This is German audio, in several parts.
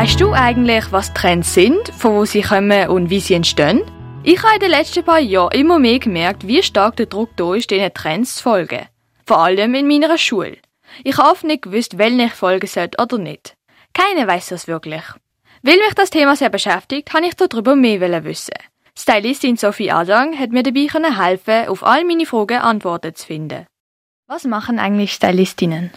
Weißt du eigentlich, was Trends sind, von wo sie kommen und wie sie entstehen? Ich habe in den letzten paar Jahren immer mehr gemerkt, wie stark der Druck da ist, diesen Trends zu folgen. Vor allem in meiner Schule. Ich habe oft nicht gewusst, welchen ich folgen sollte oder nicht. Keiner weiß das wirklich. Weil mich das Thema sehr beschäftigt, habe ich darüber mehr wissen. Stylistin Sophie Adang hat mir dabei helfen, auf all meine Fragen Antworten zu finden. Was machen eigentlich Stylistinnen?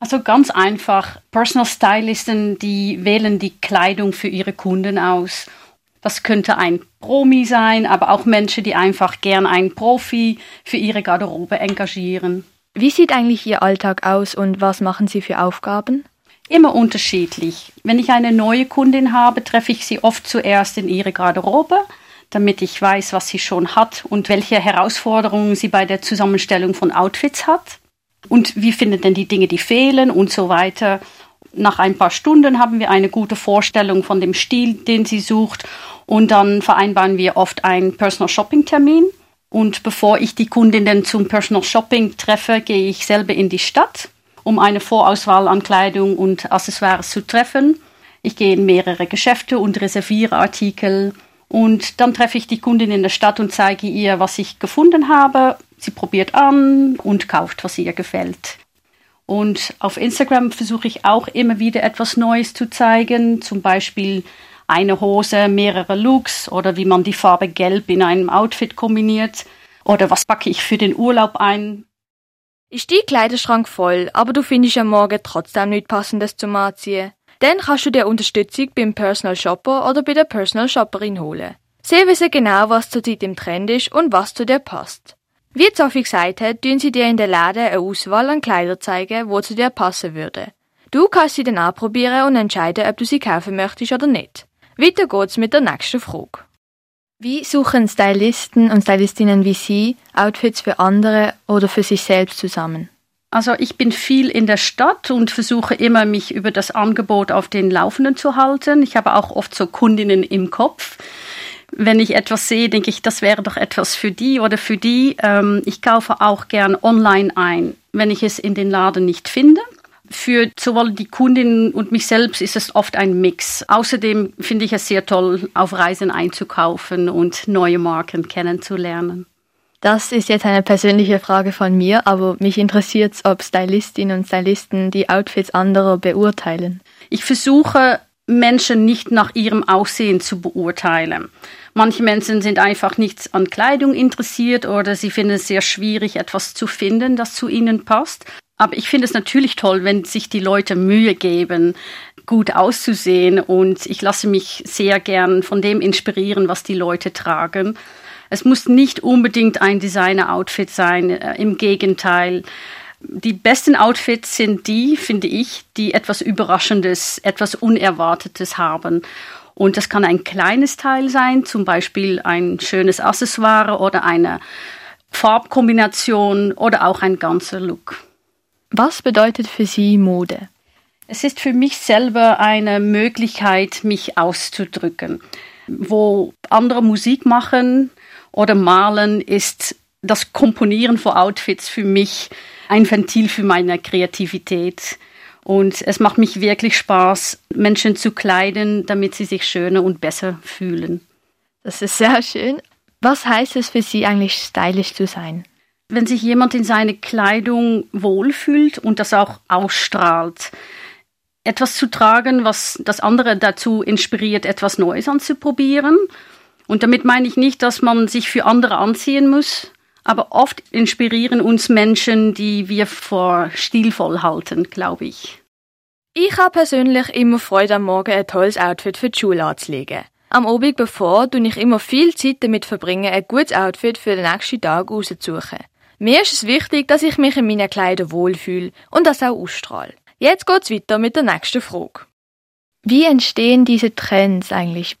Also ganz einfach. Personal Stylisten, die wählen die Kleidung für ihre Kunden aus. Das könnte ein Promi sein, aber auch Menschen, die einfach gern einen Profi für ihre Garderobe engagieren. Wie sieht eigentlich Ihr Alltag aus und was machen Sie für Aufgaben? Immer unterschiedlich. Wenn ich eine neue Kundin habe, treffe ich sie oft zuerst in ihre Garderobe, damit ich weiß, was sie schon hat und welche Herausforderungen sie bei der Zusammenstellung von Outfits hat. Und wie findet denn die Dinge, die fehlen und so weiter. Nach ein paar Stunden haben wir eine gute Vorstellung von dem Stil, den sie sucht. Und dann vereinbaren wir oft einen Personal Shopping Termin. Und bevor ich die Kundinnen zum Personal Shopping treffe, gehe ich selber in die Stadt um eine Vorauswahl an Kleidung und Accessoires zu treffen. Ich gehe in mehrere Geschäfte und reserviere Artikel. Und dann treffe ich die Kundin in der Stadt und zeige ihr, was ich gefunden habe. Sie probiert an und kauft, was ihr gefällt. Und auf Instagram versuche ich auch immer wieder etwas Neues zu zeigen, zum Beispiel eine Hose, mehrere Looks oder wie man die Farbe Gelb in einem Outfit kombiniert oder was packe ich für den Urlaub ein. Ist dein Kleiderschrank voll, aber du findest am Morgen trotzdem nichts Passendes zum Anziehen? Dann kannst du dir Unterstützung beim Personal Shopper oder bei der Personal Shopperin holen. Sie wissen genau, was zurzeit im Trend ist und was zu dir passt. Wie Sophie gesagt hat, tun sie dir in der Läden eine Auswahl an Kleider zeigen, wo zu dir passen würde. Du kannst sie dann anprobieren und entscheiden, ob du sie kaufen möchtest oder nicht. Weiter geht's mit der nächsten Frage. Wie suchen Stylisten und Stylistinnen wie Sie Outfits für andere oder für sich selbst zusammen? Also ich bin viel in der Stadt und versuche immer, mich über das Angebot auf den Laufenden zu halten. Ich habe auch oft so Kundinnen im Kopf. Wenn ich etwas sehe, denke ich, das wäre doch etwas für die oder für die. Ähm, ich kaufe auch gern online ein, wenn ich es in den Laden nicht finde. Für sowohl die Kundin und mich selbst ist es oft ein Mix. Außerdem finde ich es sehr toll, auf Reisen einzukaufen und neue Marken kennenzulernen. Das ist jetzt eine persönliche Frage von mir, aber mich interessiert es, ob Stylistinnen und Stylisten die Outfits anderer beurteilen. Ich versuche, Menschen nicht nach ihrem Aussehen zu beurteilen. Manche Menschen sind einfach nicht an Kleidung interessiert oder sie finden es sehr schwierig, etwas zu finden, das zu ihnen passt. Aber ich finde es natürlich toll, wenn sich die Leute Mühe geben, gut auszusehen und ich lasse mich sehr gern von dem inspirieren, was die Leute tragen. Es muss nicht unbedingt ein Designer-Outfit sein, äh, im Gegenteil. Die besten Outfits sind die, finde ich, die etwas Überraschendes, etwas Unerwartetes haben. Und das kann ein kleines Teil sein, zum Beispiel ein schönes Accessoire oder eine Farbkombination oder auch ein ganzer Look. Was bedeutet für Sie Mode? Es ist für mich selber eine Möglichkeit, mich auszudrücken. Wo andere Musik machen oder malen, ist das Komponieren von Outfits für mich ein Ventil für meine Kreativität. Und es macht mich wirklich Spaß, Menschen zu kleiden, damit sie sich schöner und besser fühlen. Das ist sehr schön. Was heißt es für Sie eigentlich, stylisch zu sein? wenn sich jemand in seine Kleidung wohlfühlt und das auch ausstrahlt. Etwas zu tragen, was das andere dazu inspiriert, etwas Neues anzuprobieren. Und damit meine ich nicht, dass man sich für andere anziehen muss, aber oft inspirieren uns Menschen, die wir vor stilvoll halten, glaube ich. Ich habe persönlich immer Freude am Morgen ein tolles Outfit für die Schule anzulegen. Am Abend bevor tue ich immer viel Zeit damit verbringen, ein gutes Outfit für den nächsten Tag auszusuchen. Mir ist es wichtig, dass ich mich in meinen Kleidern wohlfühle und das auch ausstrahle. Jetzt geht's weiter mit der nächsten Frage. Wie entstehen diese Trends eigentlich?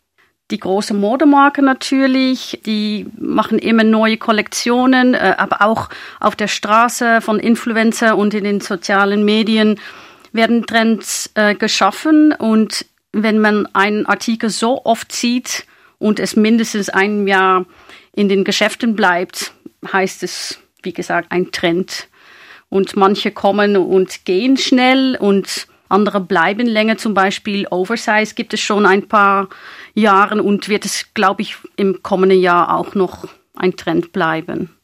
Die großen Modemarken natürlich, die machen immer neue Kollektionen, äh, aber auch auf der Straße von Influencer und in den sozialen Medien werden Trends äh, geschaffen und wenn man einen Artikel so oft sieht und es mindestens ein Jahr in den Geschäften bleibt, heißt es wie gesagt, ein Trend. Und manche kommen und gehen schnell und Andere bleiben länger, zum Beispiel Oversize gibt es schon ein paar Jahre und wird es, glaube ich, im kommenden Jahr auch noch ein Trend bleiben.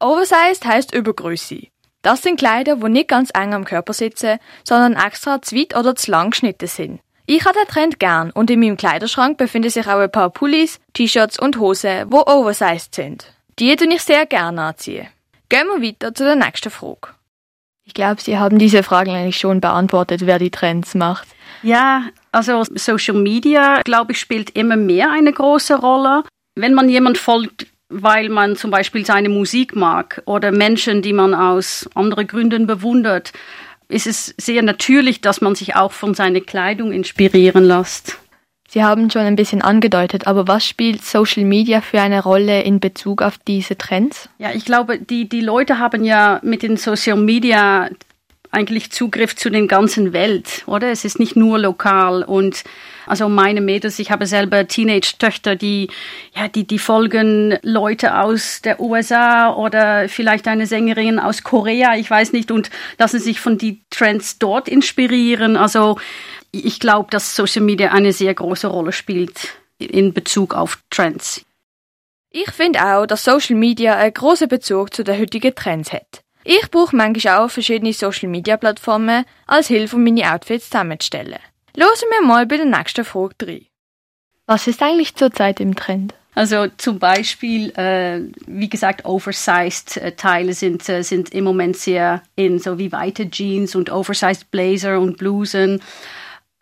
Oversized heißt Übergröße. Das sind Kleider, wo nicht ganz eng am Körper sitzen, sondern extra zu weit oder zu lang geschnitten sind. Ich habe den Trend gern und in meinem Kleiderschrank befinden sich auch ein paar Pullis, T-Shirts und Hosen, wo oversized sind. Die tue ich sehr gerne anziehen. Gehen wir weiter zu der nächsten Frage. Ich glaube, Sie haben diese Fragen eigentlich schon beantwortet, wer die Trends macht. Ja, also Social Media, glaube ich, spielt immer mehr eine große Rolle. Wenn man jemand folgt, weil man zum Beispiel seine Musik mag oder Menschen, die man aus anderen Gründen bewundert, ist es sehr natürlich, dass man sich auch von seiner Kleidung inspirieren lässt. Sie haben schon ein bisschen angedeutet, aber was spielt Social Media für eine Rolle in Bezug auf diese Trends? Ja, ich glaube, die, die Leute haben ja mit den Social Media eigentlich Zugriff zu den ganzen Welt, oder? Es ist nicht nur lokal und also meine Mädels, ich habe selber Teenage-Töchter, die, ja, die, die folgen Leute aus der USA oder vielleicht eine Sängerin aus Korea, ich weiß nicht, und lassen sich von die Trends dort inspirieren. Also ich glaube, dass Social Media eine sehr große Rolle spielt in Bezug auf Trends. Ich finde auch, dass Social Media einen großen Bezug zu den heutigen Trends hat. Ich brauche manchmal auch verschiedene Social Media Plattformen als Hilfe, um meine Outfits zusammenzustellen. Losen wir mal bei der nächsten Frage rein. Was ist eigentlich zurzeit im Trend? Also zum Beispiel, äh, wie gesagt, oversized äh, Teile sind, äh, sind im Moment sehr in, so wie weite Jeans und oversized Blazer und Blusen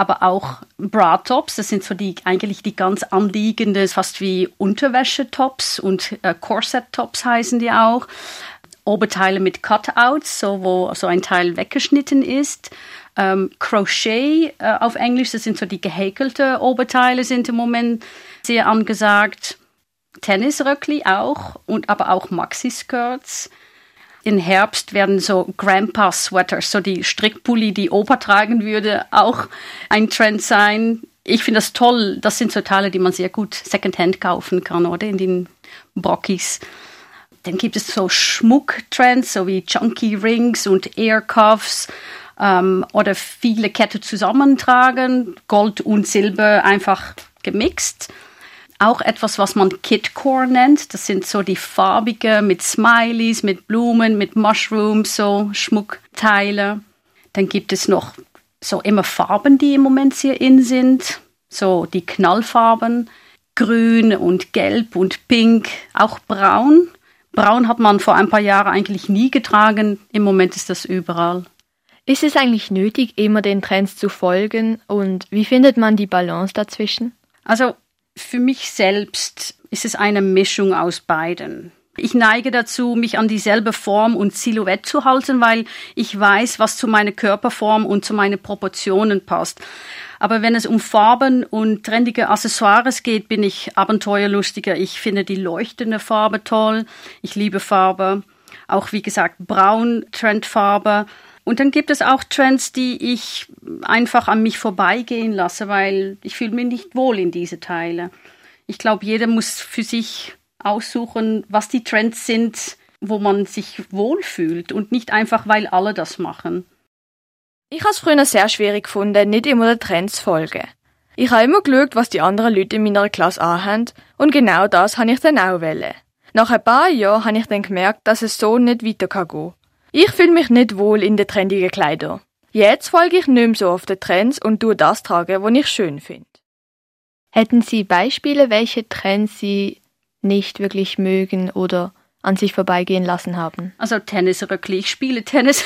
aber auch Bra-Tops. Das sind so die eigentlich die ganz anliegenden, fast wie Unterwäschetops und äh, Corset-Tops heißen die auch. Oberteile mit Cutouts, so wo so ein Teil weggeschnitten ist. Ähm, Crochet äh, auf Englisch, das sind so die gehäkelte Oberteile, sind im Moment sehr angesagt. Tennisröckli auch und aber auch Maxi-Skirts. Im Herbst werden so Grandpa-Sweaters, so die Strickpulli, die Opa tragen würde, auch ein Trend sein. Ich finde das toll. Das sind so Teile, die man sehr gut Secondhand kaufen kann, oder? In den Brockis. Dann gibt es so Schmucktrends, so wie Chunky Rings und Earcuffs ähm, oder viele Kette zusammentragen, Gold und Silber einfach gemixt auch etwas, was man Kitcore nennt. Das sind so die farbige mit Smileys, mit Blumen, mit Mushrooms, so Schmuckteile. Dann gibt es noch so immer Farben, die im Moment sehr in sind. So die Knallfarben. Grün und Gelb und Pink, auch Braun. Braun hat man vor ein paar Jahren eigentlich nie getragen. Im Moment ist das überall. Ist es eigentlich nötig, immer den Trends zu folgen? Und wie findet man die Balance dazwischen? Also für mich selbst ist es eine Mischung aus beiden. Ich neige dazu, mich an dieselbe Form und Silhouette zu halten, weil ich weiß, was zu meiner Körperform und zu meinen Proportionen passt. Aber wenn es um Farben und trendige Accessoires geht, bin ich abenteuerlustiger. Ich finde die leuchtende Farbe toll. Ich liebe Farbe. Auch wie gesagt, braun, Trendfarbe. Und dann gibt es auch Trends, die ich einfach an mich vorbeigehen lasse, weil ich fühle mich nicht wohl in diese Teile. Ich glaube, jeder muss für sich aussuchen, was die Trends sind, wo man sich wohlfühlt und nicht einfach, weil alle das machen. Ich habe es früher sehr schwierig gefunden, nicht immer den Trends folgen. Ich habe immer geschaut, was die anderen Leute in meiner Klasse anhaben und genau das habe ich dann auch wollen. Nach ein paar Jahren habe ich dann gemerkt, dass es so nicht weiter gehen kann. Ich fühle mich nicht wohl in den trendigen Kleidern. Jetzt folge ich nicht mehr so auf den Trends und tue das tragen, was ich schön finde. Hätten Sie Beispiele, welche Trends Sie nicht wirklich mögen oder an sich vorbeigehen lassen haben? Also Tennisröckli. Ich spiele Tennis,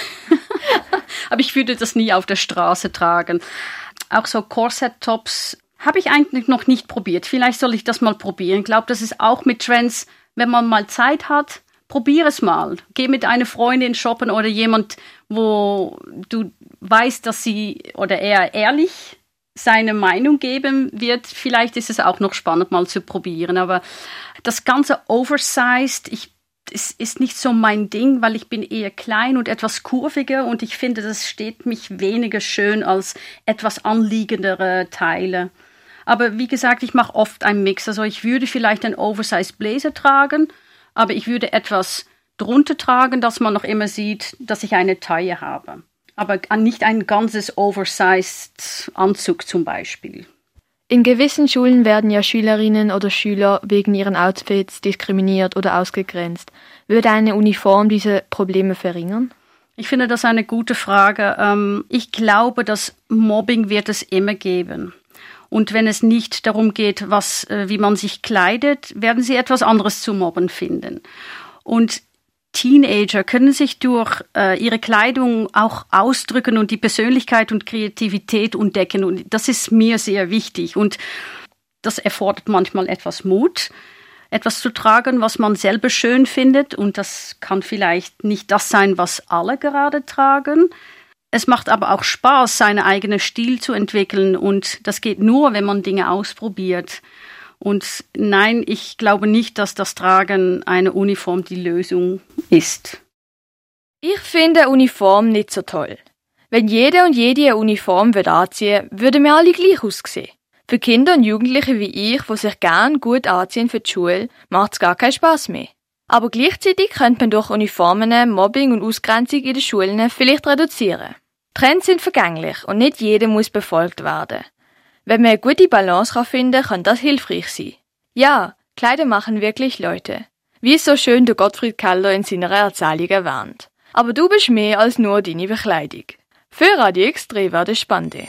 aber ich würde das nie auf der Straße tragen. Auch so Corset-Tops habe ich eigentlich noch nicht probiert. Vielleicht soll ich das mal probieren. Ich glaube, das ist auch mit Trends, wenn man mal Zeit hat, probier es mal. Geh mit einer Freundin shoppen oder jemand, wo du weißt, dass sie oder er ehrlich seine Meinung geben wird. Vielleicht ist es auch noch spannend, mal zu probieren. Aber das ganze Oversized, ich es ist nicht so mein Ding, weil ich bin eher klein und etwas kurviger und ich finde, das steht mich weniger schön als etwas anliegendere Teile. Aber wie gesagt, ich mache oft einen Mix. Also ich würde vielleicht einen Oversized Blazer tragen, aber ich würde etwas drunter tragen, dass man noch immer sieht, dass ich eine Taille habe. aber nicht ein ganzes oversized Anzug zum Beispiel. In gewissen Schulen werden ja Schülerinnen oder Schüler wegen ihren Outfits diskriminiert oder ausgegrenzt. Würde eine Uniform diese Probleme verringern? Ich finde das eine gute Frage. Ähm, ich glaube, dass Mobbing wird es immer geben. Und wenn es nicht darum geht, was, äh, wie man sich kleidet, werden sie etwas anderes zu mobben finden. Und Teenager können sich durch äh, ihre Kleidung auch ausdrücken und die Persönlichkeit und Kreativität entdecken. Und das ist mir sehr wichtig. Und das erfordert manchmal etwas Mut, etwas zu tragen, was man selber schön findet. Und das kann vielleicht nicht das sein, was alle gerade tragen. Es macht aber auch Spaß, seinen eigenen Stil zu entwickeln. Und das geht nur, wenn man Dinge ausprobiert. Und nein, ich glaube nicht, dass das Tragen einer Uniform die Lösung ist. Ich finde Uniform nicht so toll. Wenn jeder und jede eine Uniform würde anziehen, würden wir alle gleich aussehen. Für Kinder und Jugendliche wie ich, die sich gern gut anziehen für die Schule, macht es gar keinen Spaß mehr. Aber gleichzeitig könnte man durch Uniformen Mobbing und Ausgrenzung in den Schulen vielleicht reduzieren. Trends sind vergänglich und nicht jeder muss befolgt werden. Wenn man eine gute Balance finden kann, kann das hilfreich sein. Ja, Kleider machen wirklich Leute. Wie es so schön der Gottfried Keller in seiner Erzählung erwähnt. Aber du bist mehr als nur deine Bekleidung. Für Radio X war das Spannende.